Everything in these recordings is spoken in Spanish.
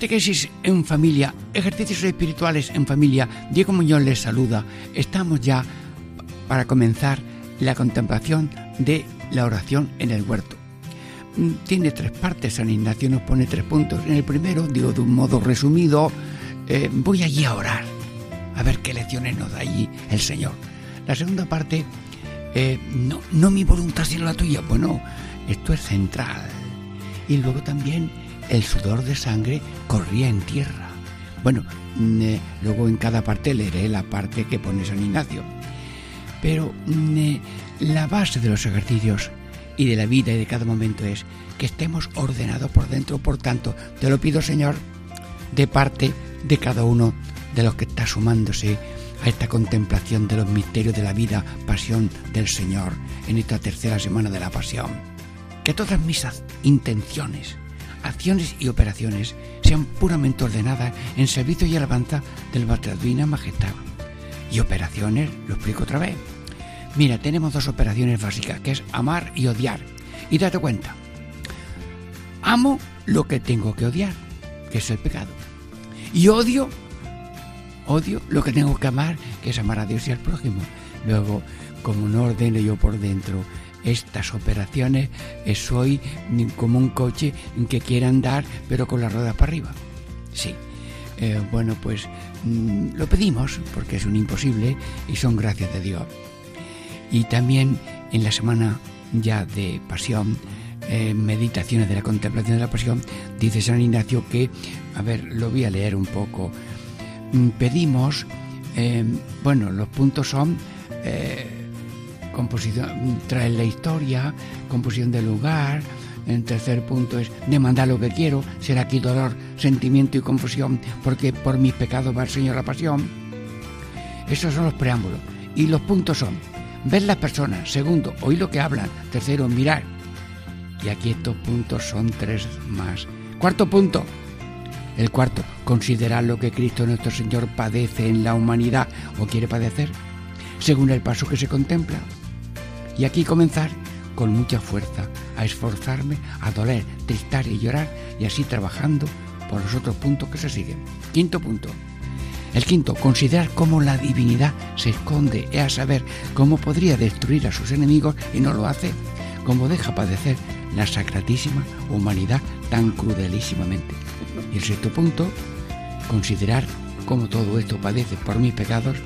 Catequesis en familia, ejercicios espirituales en familia. Diego Muñoz les saluda. Estamos ya para comenzar la contemplación de la oración en el huerto. Mm, tiene tres partes, San Ignacio nos pone tres puntos. En el primero, digo de un modo resumido, eh, voy allí a orar, a ver qué lecciones nos da allí el Señor. La segunda parte, eh, no, no mi voluntad sino la tuya. Bueno, esto es central. Y luego también el sudor de sangre corría en tierra. Bueno, mm, eh, luego en cada parte leeré la parte que pone San Ignacio. Pero mm, eh, la base de los ejercicios y de la vida y de cada momento es que estemos ordenados por dentro. Por tanto, te lo pido, Señor, de parte de cada uno de los que está sumándose a esta contemplación de los misterios de la vida, pasión del Señor en esta tercera semana de la pasión. Que todas mis intenciones, acciones y operaciones sean puramente ordenadas en servicio y alabanza del Divina Majestad. Y operaciones, lo explico otra vez. Mira, tenemos dos operaciones básicas, que es amar y odiar. Y date cuenta, amo lo que tengo que odiar, que es el pecado. Y odio, odio lo que tengo que amar, que es amar a Dios y al prójimo. Luego, como no ordeno yo por dentro estas operaciones, eh, soy como un coche que quiere andar pero con las ruedas para arriba. Sí. Eh, bueno, pues mm, lo pedimos porque es un imposible y son gracias de Dios. Y también en la semana ya de pasión, eh, meditaciones de la contemplación de la pasión, dice San Ignacio que, a ver, lo voy a leer un poco. Mm, pedimos, bueno, los puntos son composición, traer la historia, composición del lugar. El tercer punto es demandar lo que quiero, ser aquí dolor, sentimiento y confusión, porque por mis pecados va el Señor la pasión. Esos son los preámbulos. Y los puntos son ver las personas, segundo, oír lo que hablan, tercero, mirar. Y aquí estos puntos son tres más. Cuarto punto. El cuarto, considerar lo que Cristo nuestro Señor padece en la humanidad o quiere padecer, según el paso que se contempla. Y aquí comenzar con mucha fuerza a esforzarme, a doler, tristar y llorar y así trabajando por los otros puntos que se siguen. Quinto punto. El quinto, considerar cómo la divinidad se esconde, es a saber, cómo podría destruir a sus enemigos y no lo hace, cómo deja padecer la sacratísima humanidad tan crudelísimamente. Y el sexto punto, considerar cómo todo esto padece por mis pecados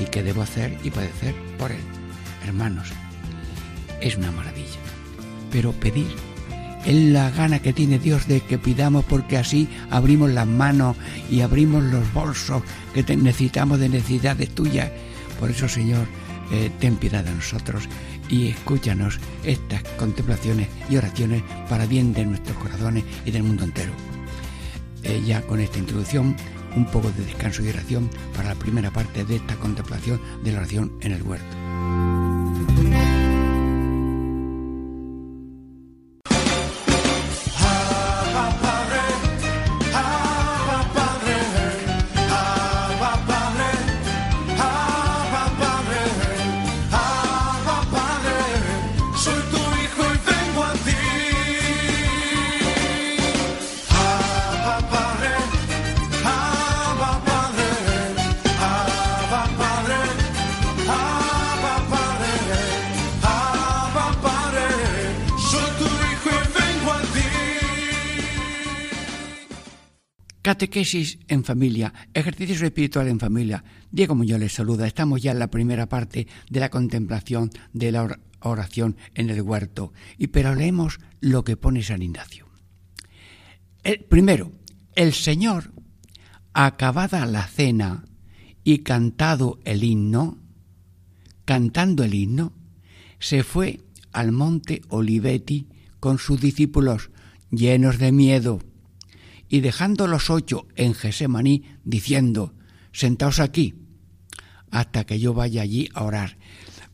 y qué debo hacer y padecer por él. Hermanos, es una maravilla. Pero pedir es la gana que tiene Dios de que pidamos porque así abrimos las manos y abrimos los bolsos que necesitamos de necesidades tuyas. Por eso, Señor, eh, ten piedad de nosotros y escúchanos estas contemplaciones y oraciones para bien de nuestros corazones y del mundo entero. Eh, ya con esta introducción, un poco de descanso y oración para la primera parte de esta contemplación de la oración en el huerto. Catequesis en familia, ejercicio espiritual en familia. Diego Muñoz les saluda. Estamos ya en la primera parte de la contemplación de la oración en el huerto. Y pero leemos lo que pone San Ignacio. El, primero, el Señor, acabada la cena y cantado el himno, cantando el himno, se fue al monte Oliveti con sus discípulos llenos de miedo y dejando los ocho en Gesemaní, diciendo, sentaos aquí, hasta que yo vaya allí a orar.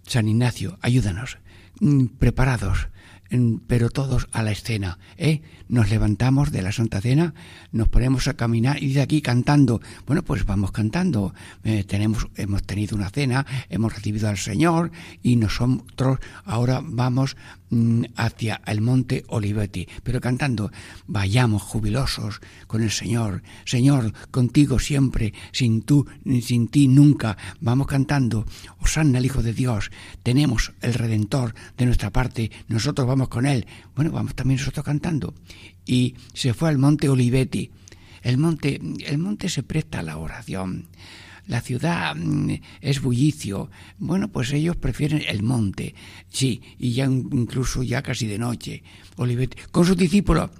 San Ignacio, ayúdanos, mm, preparados, pero todos a la escena. ¿eh? Nos levantamos de la Santa Cena, nos ponemos a caminar y de aquí cantando. Bueno, pues vamos cantando. Eh, tenemos, hemos tenido una cena, hemos recibido al Señor y nosotros ahora vamos mm, hacia el monte Olivetti, pero cantando, vayamos jubilosos con el Señor. Señor, contigo siempre, sin tú, sin ti nunca. Vamos cantando, Osanna el Hijo de Dios. Tenemos el Redentor de nuestra parte, nosotros vamos con Él. Bueno, vamos también nosotros cantando. Y se fue al monte Olivetti. El monte, el monte se presta a la oración. La ciudad mm, es bullicio. Bueno, pues ellos prefieren el monte. Sí, y ya incluso ya casi de noche. Con sus discípulos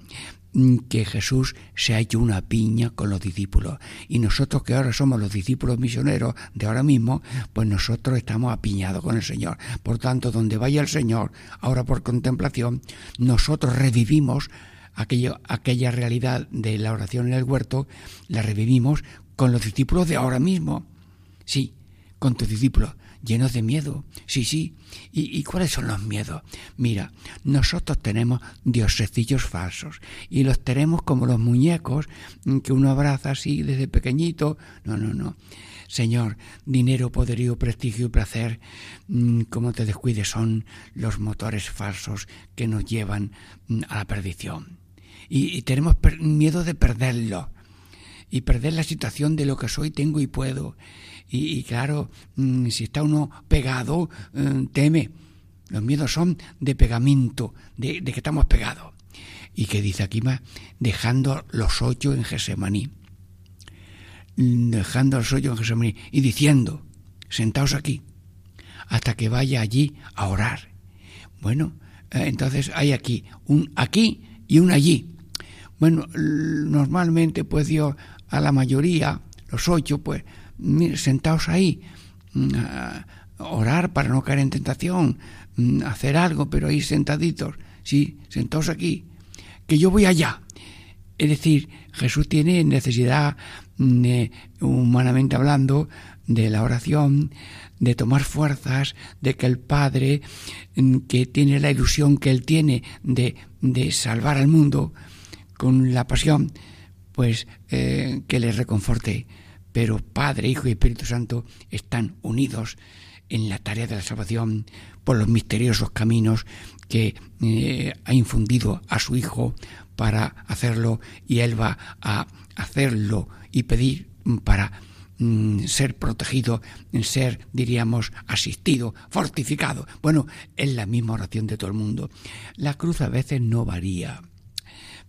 mm, que Jesús se ha hecho una piña con los discípulos. Y nosotros que ahora somos los discípulos misioneros de ahora mismo, pues nosotros estamos apiñados con el Señor. Por tanto, donde vaya el Señor, ahora por contemplación, nosotros revivimos aquello, aquella realidad de la oración en el huerto, la revivimos con los discípulos de ahora mismo. Sí, con tus discípulos, llenos de miedo. Sí, sí. ¿Y, ¿Y, cuáles son los miedos? Mira, nosotros tenemos diosecillos falsos y los tenemos como los muñecos que uno abraza así desde pequeñito. No, no, no. Señor, dinero, poderío, prestigio y placer, mm, como te descuides, son los motores falsos que nos llevan mm, a la perdición y, tenemos miedo de perderlo y perder la situación de lo que soy, tengo y puedo. Y, claro, mm, si está uno pegado, mm, teme. Los miedos son de pegamento, de, que estamos pegados. Y que dice aquí más, dejando los ocho en Gesemaní. Mm, dejando los ocho en Gesemaní. Y diciendo, sentaos aquí, hasta que vaya allí a orar. Bueno, eh, entonces hay aquí un aquí y un allí. Bueno, normalmente pues Dios a la mayoría, los ocho, pues sentaos ahí, mm, orar para no caer en tentación, mm, hacer algo, pero ahí sentaditos, sí, sentaos aquí, que yo voy allá. Es decir, Jesús tiene necesidad, mm, humanamente hablando, de la oración, de tomar fuerzas, de que el Padre, que tiene la ilusión que Él tiene de, de salvar al mundo, con la pasión, pues eh, que les reconforte. Pero Padre, Hijo y Espíritu Santo están unidos en la tarea de la salvación por los misteriosos caminos que eh, ha infundido a su Hijo para hacerlo y Él va a hacerlo y pedir para mm, ser protegido, ser, diríamos, asistido, fortificado. Bueno, es la misma oración de todo el mundo. La cruz a veces no varía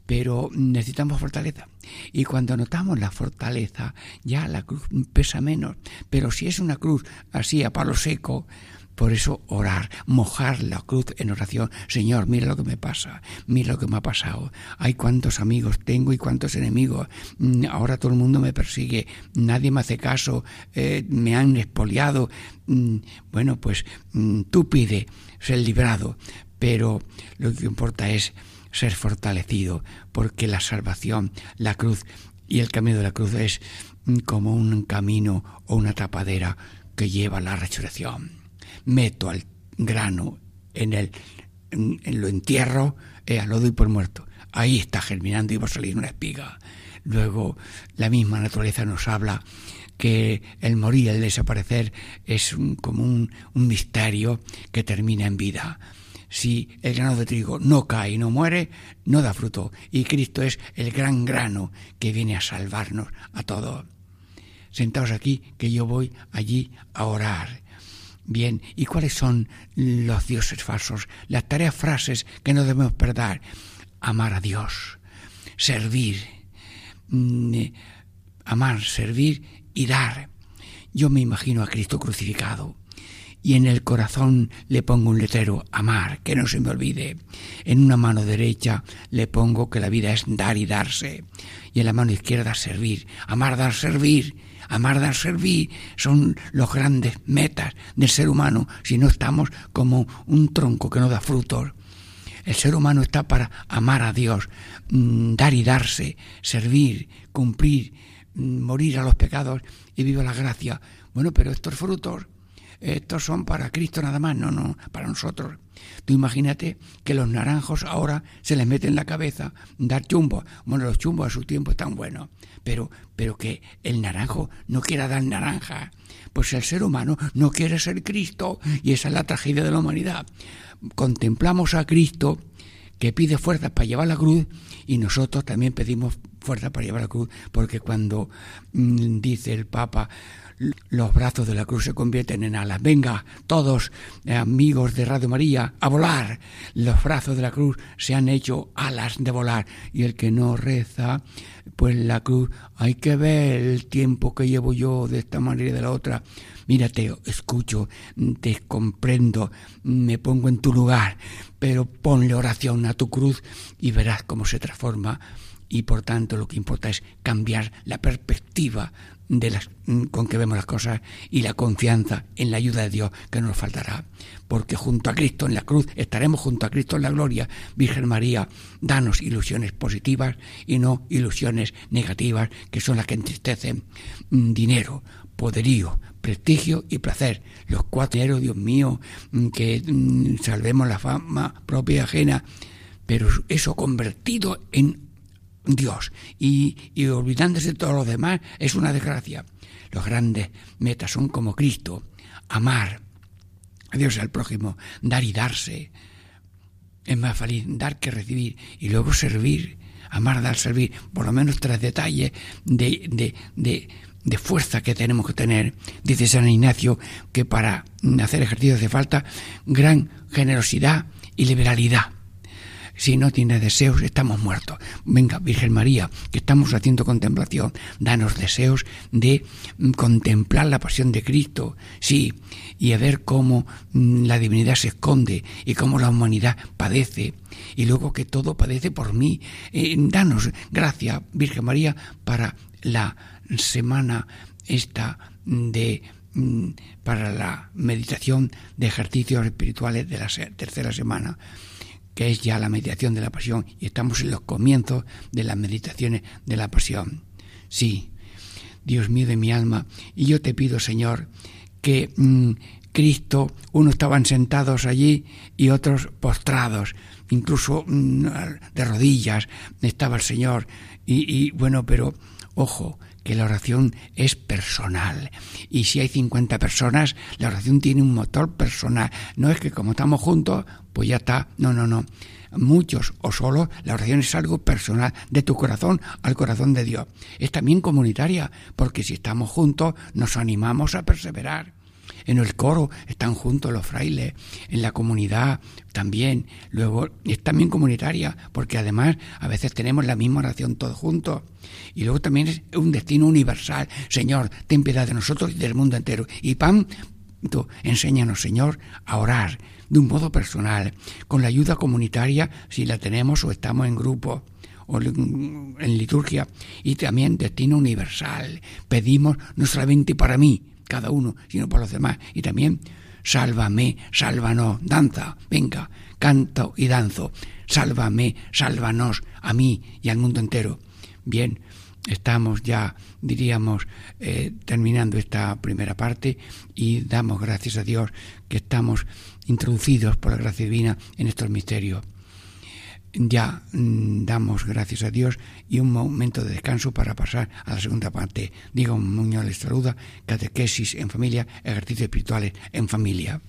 pero necesitamos fortaleza. Y cuando notamos la fortaleza, ya la cruz pesa menos. Pero si es una cruz así a palo seco, por eso orar, mojar la cruz en oración. Señor, mira lo que me pasa, mira lo que me ha pasado. Hay cuántos amigos tengo y cuántos enemigos. Mm, ahora todo el mundo me persigue, nadie me hace caso, eh, me han expoliado. Mm, bueno, pues mm, tú pide ser librado, pero lo que importa es ser fortalecido, porque la salvación, la cruz y el camino de la cruz es como un camino o una tapadera que lleva a la resurrección. Meto al grano en el lo entierro, eh, lo doy por muerto. Ahí está germinando y va a salir una espiga. Luego la misma naturaleza nos habla que el morir, el desaparecer es como un misterio que termina en vida si el grano de trigo no cae y no muere, no da fruto. Y Cristo es el gran grano que viene a salvarnos a todos. Sentaos aquí, que yo voy allí a orar. Bien, ¿y cuáles son los dioses falsos? Las tareas frases que no debemos perder. Amar a Dios, servir, mm, amar, servir y dar. Yo me imagino a Cristo crucificado y en el corazón le pongo un letrero, amar, que no se me olvide. En una mano derecha le pongo que la vida es dar y darse. Y en la mano izquierda servir. Amar, dar, servir. Amar, dar, servir son los grandes metas del ser humano si no estamos como un tronco que no da frutos. El ser humano está para amar a Dios, mm, dar y darse, servir, cumplir, mm, morir a los pecados y vivir la gracia. Bueno, pero estos frutos, estos son para Cristo nada más, no, no, para nosotros. Tú imagínate que los naranjos ahora se les mete en la cabeza dar chumbo. Bueno, los chumbos a su tiempo están buenos, pero, pero que el naranjo no quiera dar naranja. Pues el ser humano no quiere ser Cristo y esa es la tragedia de la humanidad. Contemplamos a Cristo que pide fuerzas para llevar la cruz y nosotros también pedimos fuerza para llevar la cruz, porque cuando mm, dice el Papa, los brazos de la cruz se convierten en alas. Venga, todos eh, amigos de Radio María, a volar. Los brazos de la cruz se han hecho alas de volar. Y el que no reza, pues la cruz, hay que ver el tiempo que llevo yo de esta manera y de la otra. Mírate, escucho, te comprendo, me pongo en tu lugar, pero ponle oración a tu cruz y verás cómo se transforma y por tanto lo que importa es cambiar la perspectiva de las, mm, con que vemos las cosas y la confianza en la ayuda de Dios que no nos faltará. Porque junto a Cristo en la cruz estaremos junto a Cristo en la gloria. Virgen María, danos ilusiones positivas y no ilusiones negativas que son las que entristecen. Mm, dinero, poderío, prestigio y placer. Los cuatro, Dios mío, mm, que salvemos la fama propia y ajena. Pero eso convertido en Dios y, olvidándose de todo lo demás es una desgracia. Los grandes metas son como Cristo, amar a Dios y al prójimo, dar y darse. Es más feliz dar que recibir y luego servir, amar, dar, servir. Por lo menos tres detalles de, de, de, de fuerza que tenemos que tener. Dice San Ignacio que para hacer ejercicio hace falta gran generosidad y liberalidad. Si no tiene deseos, estamos muertos. Venga, Virgen María, que estamos haciendo contemplación, danos deseos de mm, contemplar la pasión de Cristo, sí, y a ver cómo mm, la divinidad se esconde y cómo la humanidad padece, y luego que todo padece por mí. Eh, danos gracia, Virgen María, para la semana esta de mm, para la meditación de ejercicios espirituales de la tercera semana que es ya la meditación de la pasión, y estamos en los comienzos de las meditaciones de la pasión. Sí, Dios mío de mi alma, y yo te pido, Señor, que mm, Cristo, unos estaban sentados allí y otros postrados, incluso mm, de rodillas estaba el Señor, y, y bueno, pero ojo, que la oración es personal. Y si hay 50 personas, la oración tiene un motor personal. No es que como estamos juntos, pues ya está. No, no, no. Muchos o solo, la oración es algo personal, de tu corazón al corazón de Dios. Es también comunitaria, porque si estamos juntos, nos animamos a perseverar. En el coro están juntos los frailes, en la comunidad también. Luego es también comunitaria, porque además a veces tenemos la misma oración todos juntos. Y luego también es un destino universal. Señor, ten piedad de nosotros y del mundo entero. Y pan, tú, enséñanos, Señor, a orar de un modo personal, con la ayuda comunitaria, si la tenemos o estamos en grupo o en liturgia, y también destino universal. Pedimos no solamente para mí, cada uno, sino por los demás. Y también, sálvame, sálvanos, danza, venga, canto y danzo, sálvame, sálvanos a mí y al mundo entero. Bien, estamos ya, diríamos, eh, terminando esta primera parte y damos gracias a Dios que estamos introducidos por la gracia divina en estos misterios ya mm, damos gracias a Dios y un momento de descanso para pasar a la segunda parte. Digo, Muñoz les saluda, catequesis en familia, ejercicios espirituales en familia.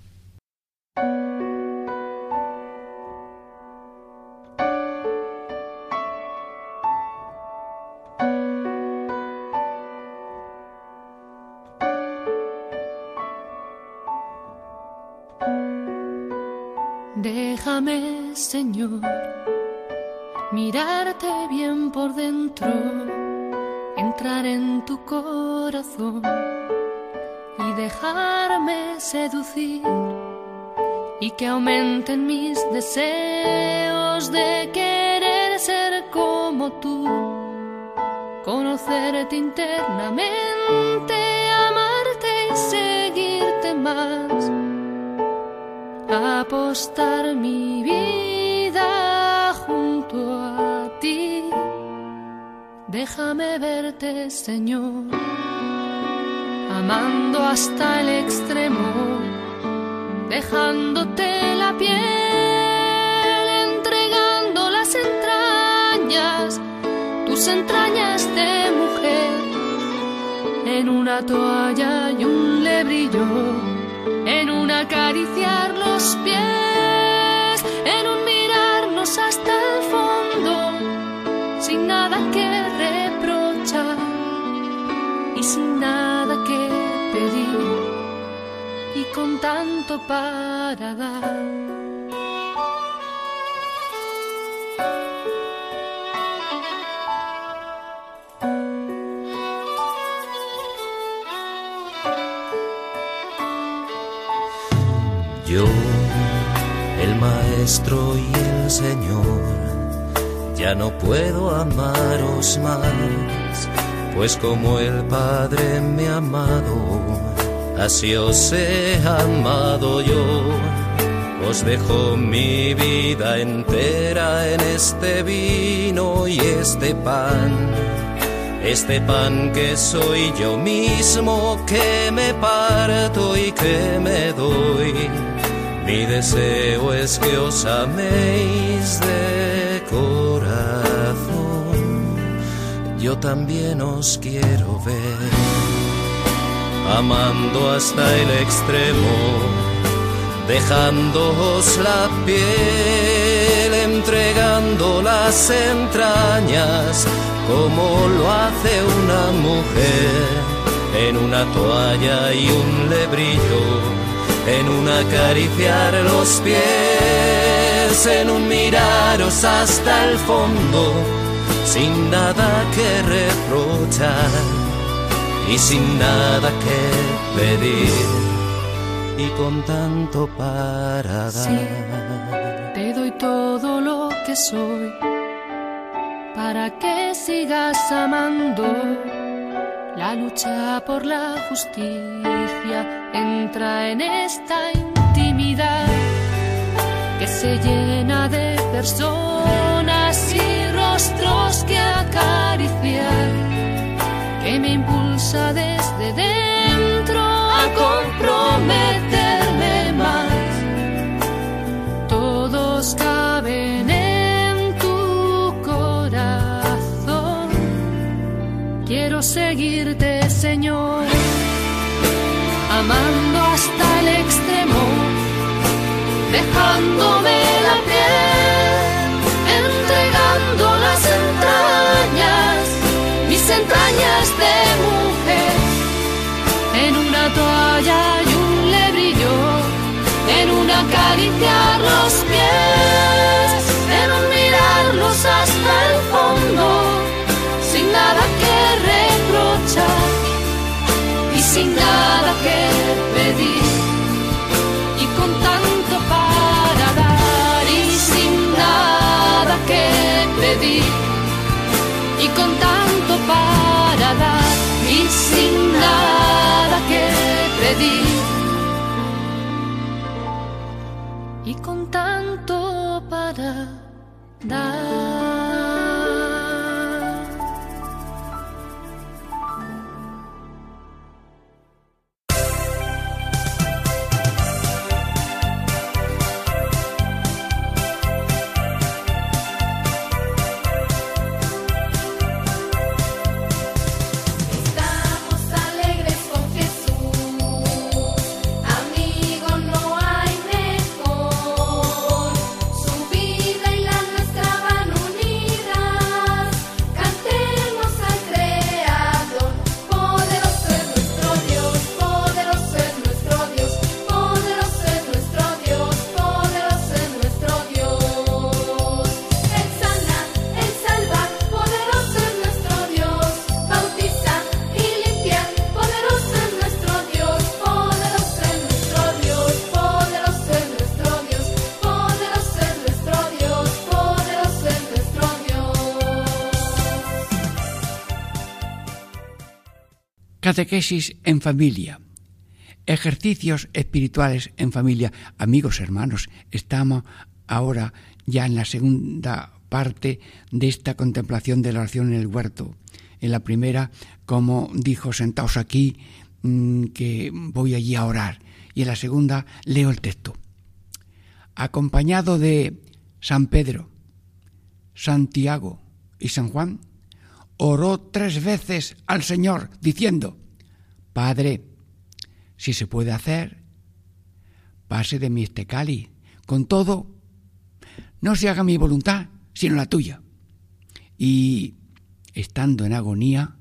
Entrañas de mujer, en una toalla y un lebrillo, en un acariciar los pies, en un mirarnos hasta el fondo, sin nada que reprochar y sin nada que pedir y con tanto para dar. Maestro y el Señor, ya no puedo amaros más, pues como el Padre me ha amado, así os he amado yo. Os dejo mi vida entera en este vino y este pan. Este pan que soy yo mismo, que me parto y que me doy. Mi deseo es que os améis de corazón. Yo también os quiero ver, amando hasta el extremo, dejándoos la piel, entregando las entrañas como lo hace una mujer en una toalla y un lebrillo, en un acariciar los pies, en un miraros hasta el fondo, sin nada que reprochar y sin nada que pedir y con tanto para dar. Te doy todo lo que soy para que sigas amando. La lucha por la justicia entra en esta intimidad que se llena de personas y rostros que acariciar, que me impulsa desde dentro a comprometerme seguirte, Señor, amando hasta el extremo, dejándome la piel, entregando las entrañas, mis entrañas de mujer, en una toalla y un lebrillo, en un acariciar los nada que pedir. Y con tanto para dar y sin nada que pedir. Y con tanto para dar y sin nada que pedir. Y con tanto para dar. En familia. Ejercicios espirituales en familia. Amigos, hermanos, estamos ahora ya en la segunda parte de esta contemplación de la oración en el huerto. En la primera, como dijo, sentaos aquí, mm, que voy allí a orar. Y en la segunda, leo el texto. Acompañado de San Pedro, Santiago y San Juan, oró tres veces al Señor, diciendo, Padre, si se puede hacer, pase de mí este cáliz. Con todo, no se haga mi voluntad, sino la tuya. Y, estando en agonía,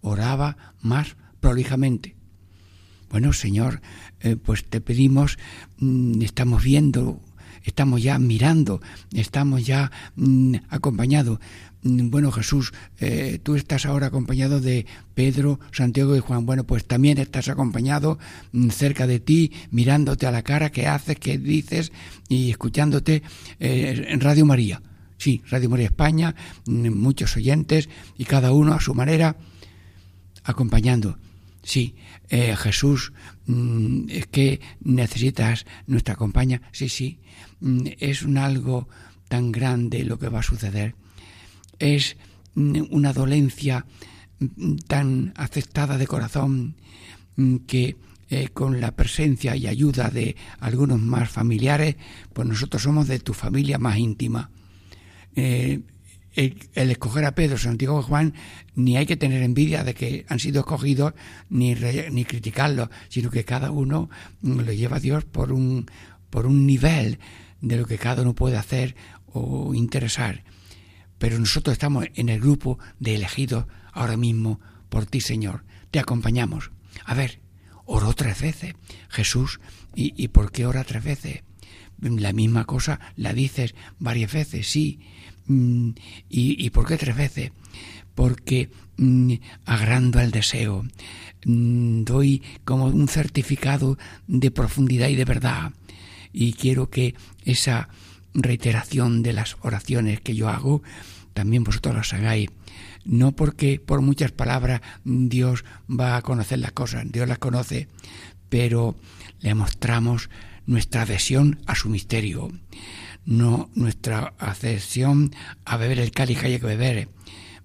oraba más prolijamente. Bueno, Señor, eh, pues te pedimos, mm, estamos viendo, estamos ya mirando, estamos ya mm, acompañados. Mm, bueno, Jesús, eh, tú estás ahora acompañado de Pedro, Santiago y Juan. Bueno, pues también estás acompañado mm, cerca de ti, mirándote a la cara, qué haces, qué dices y escuchándote eh, en Radio María. Sí, Radio María España, mm, muchos oyentes y cada uno a su manera acompañando. Sí, eh, Jesús, es que necesitas nuestra compañía. Sí, sí, es un algo tan grande lo que va a suceder es una dolencia tan aceptada de corazón que eh, con la presencia y ayuda de algunos más familiares, pues nosotros somos de tu familia más íntima. Eh, el, escoger a Pedro, Santiago y Juan, ni hay que tener envidia de que han sido escogidos, ni, ni criticarlos, sino que cada uno lo lleva a Dios por un, por un nivel de lo que cada uno puede hacer o interesar pero nosotros estamos en el grupo de elegidos ahora mismo por ti, Señor. Te acompañamos. A ver, oró tres veces Jesús. ¿Y, por qué ora tres veces? La misma cosa la dices varias veces, sí. Mm, ¿Y, por qué tres veces? Porque mm, agrando el deseo, mm, doy como un certificado de profundidad y de verdad. Y quiero que esa reiteración de las oraciones que yo hago también vosotros las hagáis. No porque por muchas palabras Dios va a conocer las cosas, Dios las conoce, pero le mostramos nuestra adhesión a su misterio, no nuestra adhesión a beber el cáliz que hay que beber.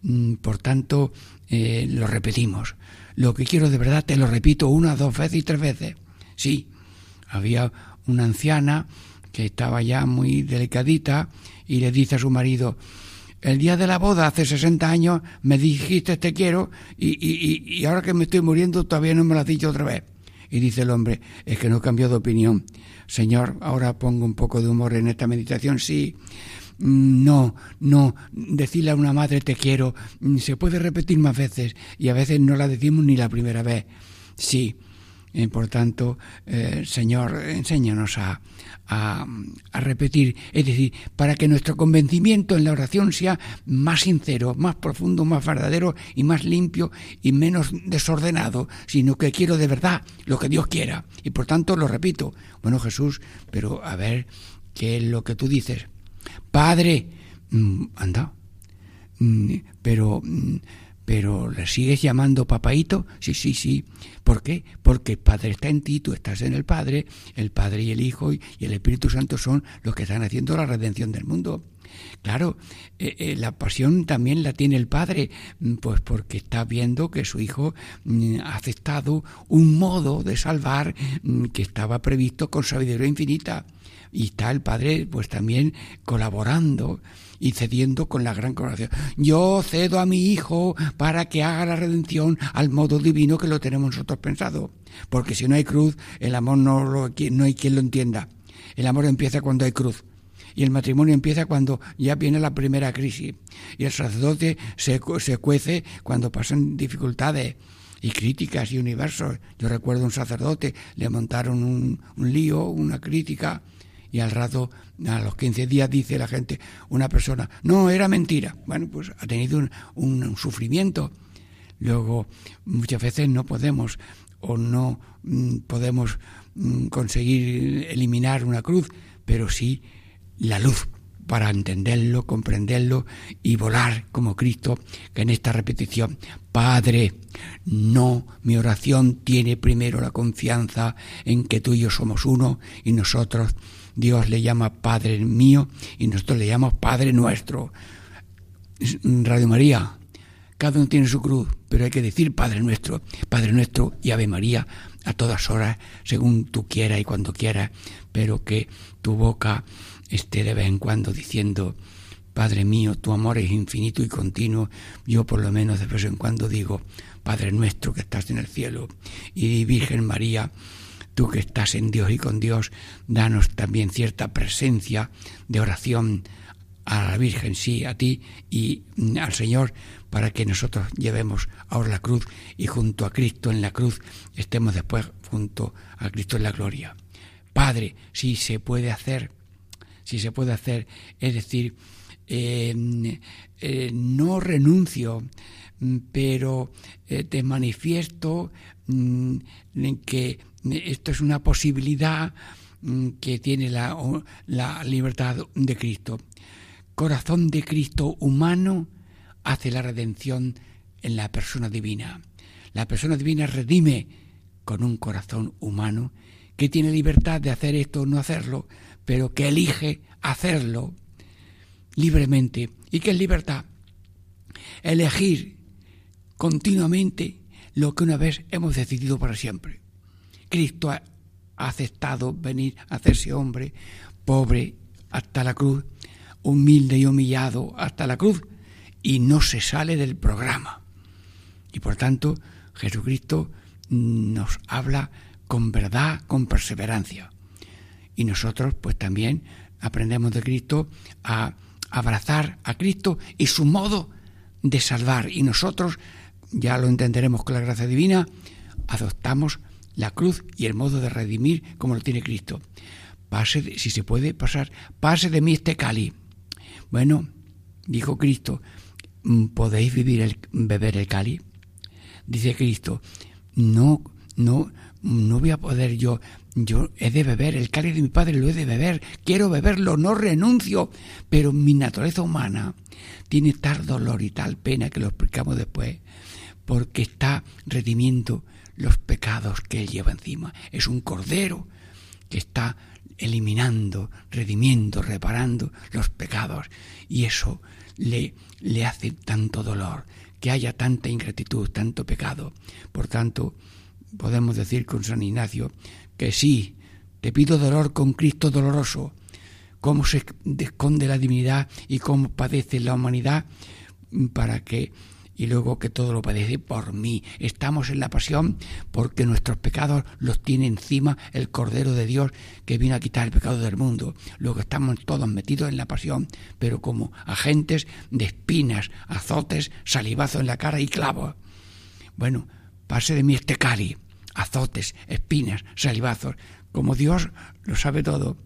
Mm, por tanto, eh, lo repetimos. Lo que quiero de verdad te lo repito una, dos veces y tres veces. Sí, había una anciana que estaba ya muy delicadita y le dice a su marido, el día de la boda, hace 60 años, me dijiste te quiero y, y, y ahora que me estoy muriendo todavía no me lo has dicho otra vez. Y dice el hombre, es que no cambió de opinión. Señor, ahora pongo un poco de humor en esta meditación, sí. No, no, decirle a una madre te quiero se puede repetir más veces y a veces no la decimos ni la primera vez. Sí, por tanto, eh, Señor, enséñanos a, repetir, es decir, para que nuestro convencimiento en la oración sea más sincero, más profundo, más verdadero y más limpio y menos desordenado, sino que quiero de verdad lo que Dios quiera. Y por tanto lo repito, bueno Jesús, pero a ver, ¿qué es lo que tú dices? Padre, mm, anda, mm, pero... Pero ¿le sigues llamando papaito? Sí, sí, sí. ¿Por qué? Porque el Padre está en ti, tú estás en el Padre, el Padre y el Hijo y el Espíritu Santo son los que están haciendo la redención del mundo. Claro, eh, eh, la pasión también la tiene el Padre, mm, pues porque está viendo que su Hijo mm, ha aceptado un modo de salvar mm, que estaba previsto con sabiduría infinita. Y está el Padre pues también colaborando y cediendo con la gran coronación. Yo cedo a mi Hijo para que haga la redención al modo divino que lo tenemos nosotros pensado. Porque si no hay cruz, el amor no, lo, no hay quien lo entienda. El amor empieza cuando hay cruz. Y el matrimonio empieza cuando ya viene la primera crisis. Y el sacerdote se, se cuece cuando pasan dificultades y críticas y universos. Yo recuerdo un sacerdote, le montaron un, un lío, una crítica, y al rato, a los 15 días, dice la gente, una persona, no, era mentira. Bueno, pues ha tenido un, sufrimiento. Luego, muchas veces no podemos o no mm, podemos mm, conseguir eliminar una cruz, pero sí la luz para entenderlo, comprenderlo y volar como Cristo, que en esta repetición, Padre, no, mi oración tiene primero la confianza en que tú y yo somos uno y nosotros Dios le llama Padre mío y nosotros le llamamos Padre nuestro. Radio María, cada uno tiene su cruz, pero hay que decir Padre nuestro, Padre nuestro y Ave María a todas horas, según tú quieras y cuando quieras, pero que tu boca esté de vez en cuando diciendo, Padre mío, tu amor es infinito y continuo. Yo por lo menos de vez en cuando digo, Padre nuestro que estás en el cielo, y Virgen María, tú que estás en Dios y con Dios, danos también cierta presencia de oración a la Virgen, sí, a ti y mm, al Señor, para que nosotros llevemos ahora la cruz y junto a Cristo en la cruz estemos después junto a Cristo en la gloria. Padre, si se puede hacer, si se puede hacer, es decir, eh, no renuncio, mm, pero eh, te manifiesto mm, que esto es una posibilidad que tiene la, la libertad de Cristo corazón de Cristo humano hace la redención en la persona divina. La persona divina redime con un corazón humano que tiene libertad de hacer esto o no hacerlo, pero que elige hacerlo libremente. ¿Y qué es libertad? Elegir continuamente lo que una vez hemos decidido para siempre. Cristo ha aceptado venir a hacerse hombre, pobre hasta la cruz, humilde y humillado hasta la cruz y no se sale del programa. Y por tanto, Jesucristo nos habla con verdad, con perseverancia. Y nosotros pues también aprendemos de Cristo a abrazar a Cristo y su modo de salvar. Y nosotros, ya lo entenderemos con la gracia divina, adoptamos la cruz y el modo de redimir como lo tiene Cristo. Pase, si se puede pasar, pase de mí este cali bueno, dijo Cristo, mm, ¿podéis vivir el, beber el cáliz? Dice Cristo, no, no, no voy a poder yo, yo he de beber, el cáliz de mi padre lo he de beber, quiero beberlo, no renuncio, pero mi naturaleza humana tiene tal dolor y tal pena que lo explicamos después, porque está redimiendo los pecados que él lleva encima. Es un cordero que está eliminando, redimiendo, reparando los pecados. Y eso le, le hace tanto dolor, que haya tanta ingratitud, tanto pecado. Por tanto, podemos decir con San Ignacio que sí, te pido dolor con Cristo doloroso, cómo se esconde la divinidad y cómo padece la humanidad para que y luego que todo lo padece por mí. Estamos en la pasión porque nuestros pecados los tiene encima el Cordero de Dios que vino a quitar el pecado del mundo. Luego estamos todos metidos en la pasión, pero como agentes de espinas, azotes, salivazo en la cara y clavos. Bueno, pase de mí este cari, azotes, espinas, salivazos. Como Dios lo sabe todo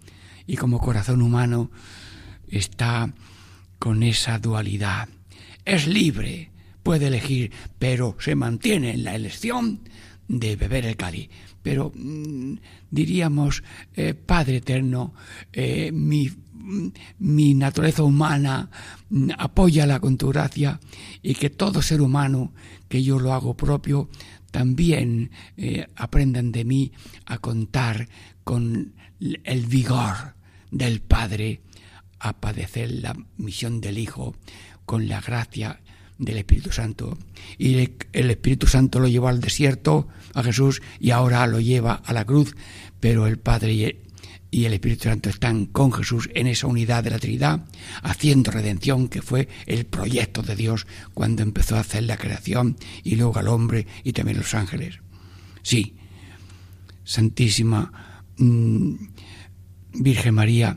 y como corazón humano está con esa dualidad. Es libre, puede elegir, pero se mantiene en la elección de beber el cáliz. Pero mm, diríamos, eh, Padre Eterno, eh, mi, mi, naturaleza humana mm, apóyala con tu gracia y que todo ser humano, que yo lo hago propio, también eh, aprendan de mí a contar con el vigor del Padre a padecer la misión del Hijo con la gracia del Espíritu Santo. Y el Espíritu Santo lo llevó al desierto a Jesús y ahora lo lleva a la cruz, pero el Padre y el Espíritu Santo están con Jesús en esa unidad de la Trinidad, haciendo redención, que fue el proyecto de Dios cuando empezó a hacer la creación y luego al hombre y también los ángeles. Sí, Santísima mm, Virgen María,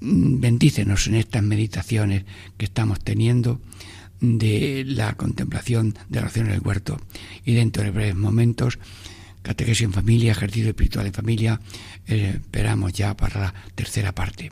mm, bendícenos en estas meditaciones que estamos teniendo de la contemplación de la oración en el huerto. Y dentro de breves momentos, catequesis en familia, ejercicio espiritual en familia, eh, esperamos ya para la tercera parte.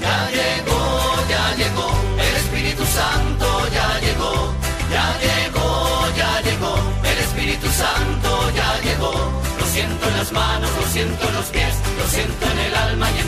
Ya llegó, ya llegó, el Espíritu Santo ya llegó, ya llegó, ya llegó, el Espíritu Santo ya llegó. Lo siento en las manos, lo siento en los pies, lo siento en el alma y en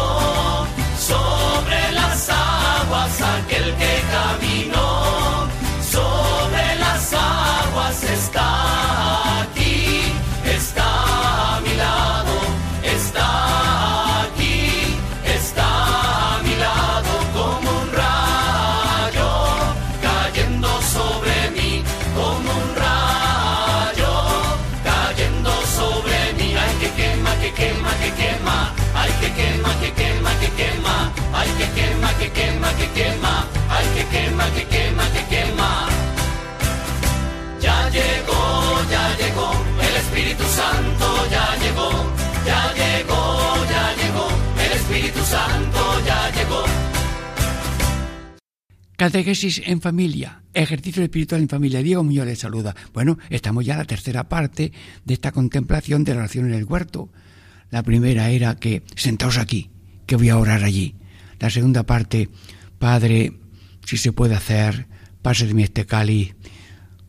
Santo ya llegó, ya llegó, ya llegó, el Espíritu Santo ya llegó. Catequesis en familia, ejercicio espiritual en familia. Diego Muñoz les saluda. Bueno, estamos ya en la tercera parte de esta contemplación de la oración en el huerto. La primera era que sentaos aquí, que voy a orar allí. La segunda parte, Padre, si se puede hacer, pase de mí este cáliz,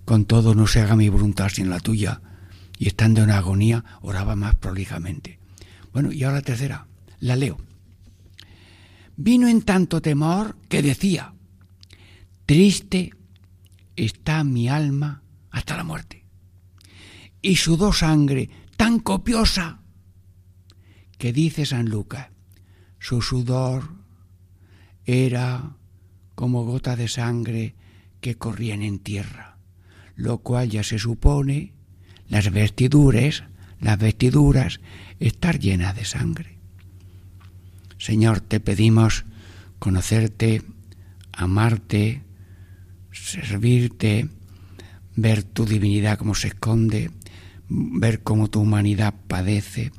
con todo no se haga mi voluntad sino la tuya. Y estando en agonía, oraba más prolijamente. Bueno, y ahora la tercera, la leo. Vino en tanto temor que decía, Triste está mi alma hasta la muerte. Y sudó sangre tan copiosa que dice San Lucas, su sudor era como gota de sangre que corrían en tierra, lo cual ya se supone las vestiduras, las vestiduras estar llenas de sangre. Señor, te pedimos conocerte, amarte, servirte, ver tu divinidad como se esconde, ver cómo tu humanidad padece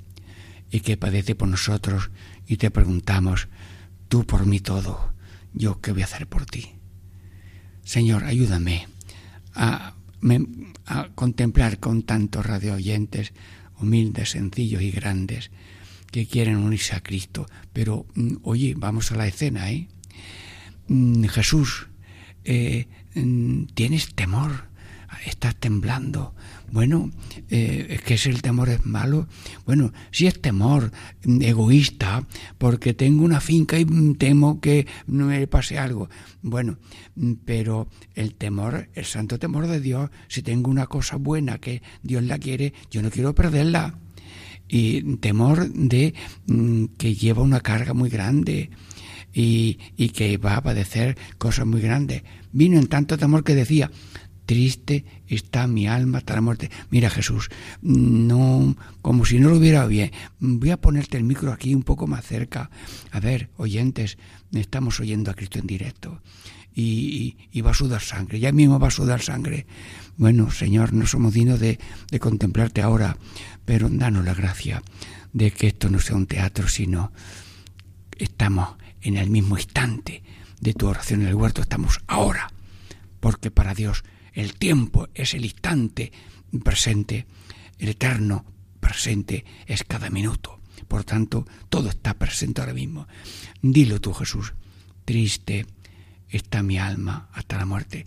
y que padece por nosotros y te preguntamos, tú por mí todo, yo qué voy a hacer por ti. Señor, ayúdame a, a contemplar con tantos radio oyentes humildes, sencillos y grandes que quieren unirse a Cristo. Pero, mm, oye, vamos a la escena, ¿eh? Mm, Jesús, eh, mm, tienes temor, estás temblando. Bueno, eh, es que si el temor es malo. Bueno, si es temor mm, egoísta, porque tengo una finca y mm, temo que no me pase algo. Bueno, mm, pero el temor, el santo temor de Dios, si tengo una cosa buena que Dios la quiere, yo no quiero perderla. Y temor de que lleva una carga muy grande y, y que va a padecer cosas muy grandes. Vino en tanto temor que decía, triste está mi alma hasta la muerte. Mira Jesús, no, como si no lo hubiera bien. Voy a ponerte el micro aquí un poco más cerca. A ver, oyentes, estamos oyendo a Cristo en directo. Y, y, va a sudar sangre, ya mismo va a sudar sangre. Bueno, Señor, no somos dignos de, de contemplarte ahora, pero danos la gracia de que esto no sea un teatro, sino estamos en el mismo instante de tu oración en el huerto, estamos ahora, porque para Dios el tiempo es el instante presente, el eterno presente es cada minuto. Por tanto, todo está presente ahora mismo. Dilo tú, Jesús, triste está mi alma hasta la muerte.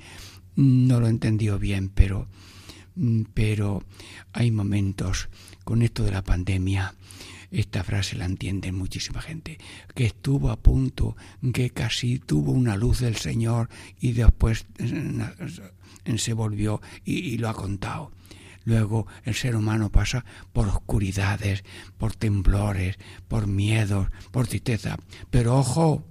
No lo he entendido bien, pero, pero hay momentos con esto de la pandemia esta frase la entiende muchísima gente, que estuvo a punto, que casi tuvo una luz del Señor y después se volvió y, y lo ha contado. Luego el ser humano pasa por oscuridades, por temblores, por miedos, por tristeza. Pero ojo,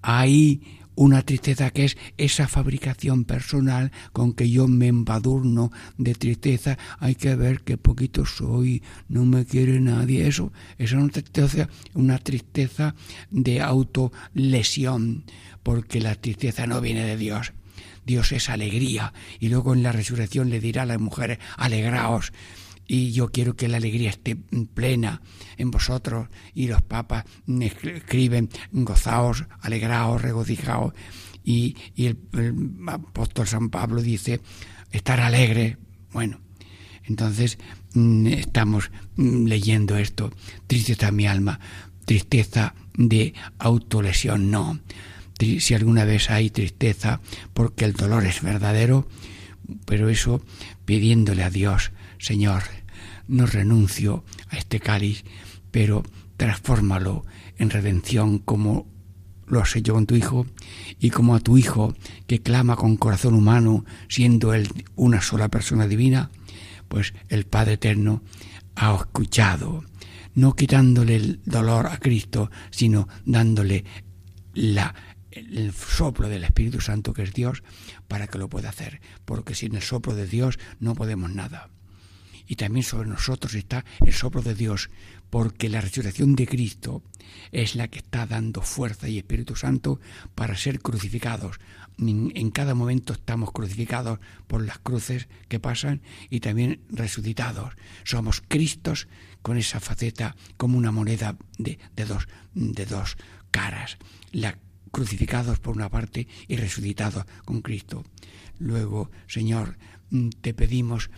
hay una tristeza que es esa fabricación personal con que yo me embadurno de tristeza. Hay que ver qué poquito soy, no me quiere nadie. Eso, eso es una tristeza, una tristeza de autolesión, porque la tristeza no viene de Dios. Dios es alegría. Y luego en la resurrección le dirá a las mujeres, alegraos. Y yo quiero que la alegría esté plena en vosotros. Y los papas escriben, gozaos, alegraos, regocijaos. Y, y el, el apóstol San Pablo dice, estar alegre. Bueno, entonces estamos leyendo esto. Tristeza mi alma, tristeza de autolesión, no si alguna vez hay tristeza, porque el dolor es verdadero, pero eso pidiéndole a Dios, Señor, no renuncio a este cáliz, pero transfórmalo en redención como lo has hecho con tu Hijo y como a tu Hijo que clama con corazón humano, siendo Él una sola persona divina, pues el Padre Eterno ha escuchado, no quitándole el dolor a Cristo, sino dándole la el soplo del Espíritu Santo que es Dios para que lo pueda hacer, porque sin el soplo de Dios no podemos nada. Y también sobre nosotros está el soplo de Dios, porque la resurrección de Cristo es la que está dando fuerza y Espíritu Santo para ser crucificados. En cada momento estamos crucificados por las cruces que pasan y también resucitados. Somos Cristos con esa faceta como una moneda de, de dos, de dos caras. La crucificados por una parte y resucitados con Cristo. Luego, Señor, te pedimos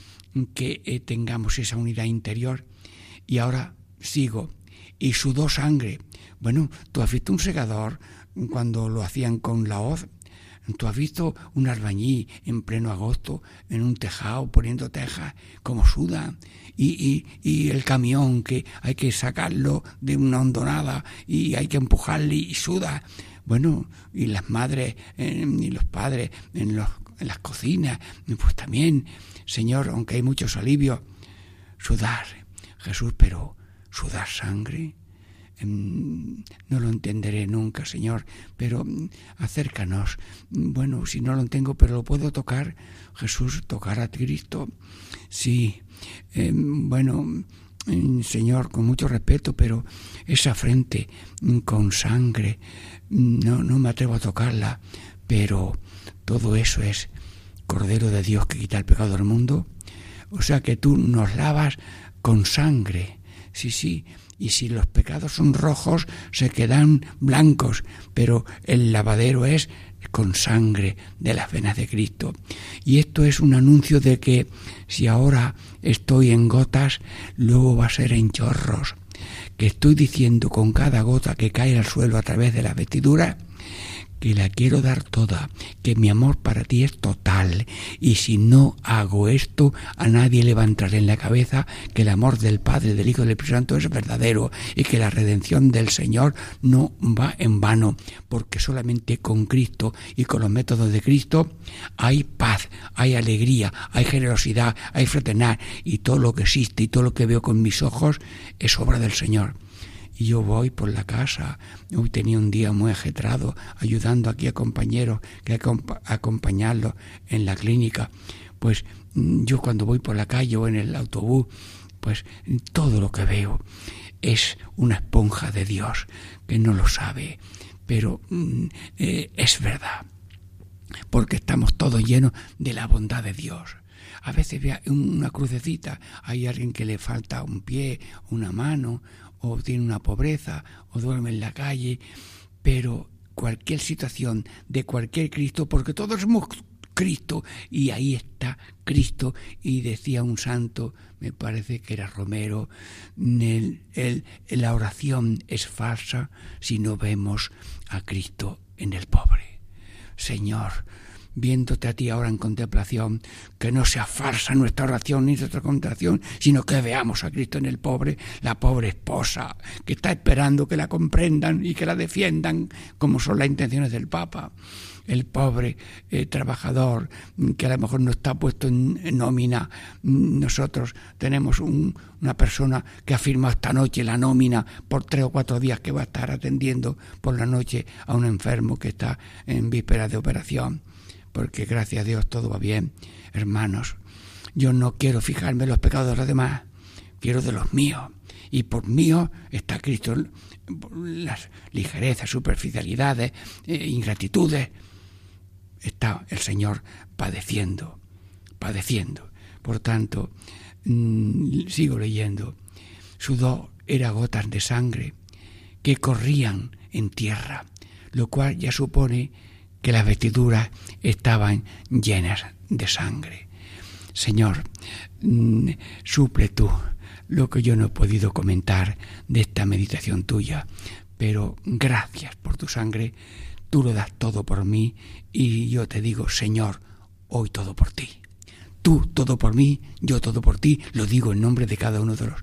que eh, tengamos esa unidad interior y ahora sigo y sudó sangre. Bueno, tú has visto un segador cuando lo hacían con la hoz. Tú has visto un albañí en pleno agosto en un tejado poniendo tejas como suda y, y, y, el camión que hay que sacarlo de una hondonada y hay que empujarle y suda. Bueno, y las madres eh, y los padres en, los, en las cocinas, pues también, Señor, aunque hay muchos alivios, sudar, Jesús, pero sudar sangre. Em, no lo entenderé nunca, Señor, pero mm, acércanos. Bueno, si no lo tengo, pero lo puedo tocar, Jesús, tocar a Cristo. Sí, em, bueno, mm, Señor, con mucho respeto, pero esa frente mm, con sangre, no, no me atrevo a tocarla, pero todo eso es Cordero de Dios que quita el pecado del mundo. O sea que tú nos lavas con sangre. Sí, sí. Y si los pecados son rojos, se quedan blancos, pero el lavadero es con sangre de las venas de Cristo. Y esto es un anuncio de que si ahora estoy en gotas, luego va a ser en chorros que estoy diciendo con cada gota que cae al suelo a través de la vestidura, que la quiero dar toda, que mi amor para ti es total, y si no hago esto, a nadie le va a entrar en la cabeza que el amor del Padre, del Hijo y del Espíritu Santo es verdadero, y que la redención del Señor no va en vano, porque solamente con Cristo y con los métodos de Cristo hay paz, hay alegría, hay generosidad, hay fraternidad, y todo lo que existe y todo lo que veo con mis ojos es obra del Señor y yo voy por la casa. Hoy tenía un día muy ajetrado, ayudando aquí a compañeros que hay acompañarlos en la clínica. Pues mm, yo cuando voy por la calle o en el autobús, pues todo lo que veo es una esponja de Dios que no lo sabe, pero mm, eh, es verdad, porque estamos todos llenos de la bondad de Dios. A veces vea una crucecita, hay alguien que le falta un pie, una mano, o tiene una pobreza, o duerme en la calle, pero cualquier situación de cualquier Cristo, porque todos somos Cristo, y ahí está Cristo, y decía un santo, me parece que era Romero, el, la oración es falsa si no vemos a Cristo en el pobre. Señor, viéndote a ti ahora en contemplación, que no sea farsa nuestra oración ni nuestra contemplación, sino que veamos a Cristo en el pobre, la pobre esposa, que está esperando que la comprendan y que la defiendan, como son las intenciones del Papa. El pobre eh, trabajador que a lo mejor no está puesto en, nómina. Nosotros tenemos un, una persona que ha firmado esta noche la nómina por tres o cuatro días que va a estar atendiendo por la noche a un enfermo que está en víspera de operación porque gracias a Dios todo va bien. Hermanos, yo no quiero fijarme en los pecados de los demás, quiero de los míos. Y por mío está Cristo, las ligerezas, superficialidades, eh, ingratitudes. Está el Señor padeciendo, padeciendo. Por tanto, mmm, sigo leyendo. Sudor era gotas de sangre que corrían en tierra, lo cual ya supone que las vestiduras estaban llenas de sangre. Señor, mm, suple tú lo que yo no he podido comentar de esta meditación tuya, pero gracias por tu sangre, tú lo das todo por mí y yo te digo, Señor, hoy todo por ti. Tú todo por mí, yo todo por ti, lo digo en nombre de cada uno de los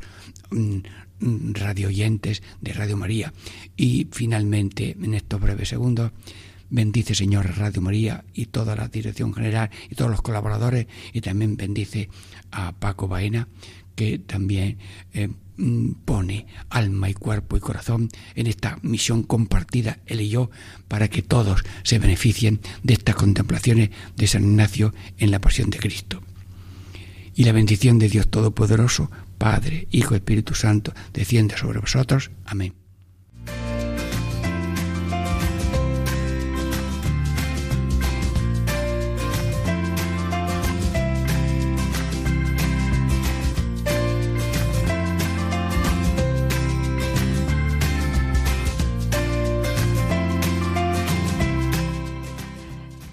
mm, radio oyentes de Radio María. Y finalmente, en estos breves segundos, Bendice, Señor, Radio María y toda la dirección general y todos los colaboradores y también bendice a Paco Baena, que también eh, mm, pone alma y cuerpo y corazón en esta misión compartida, él y yo, para que todos se beneficien de estas contemplaciones de San Ignacio en la pasión de Cristo. y la bendición de Dios Todopoderoso, Padre, Hijo, Espíritu Santo, descienda sobre vosotros. Amén.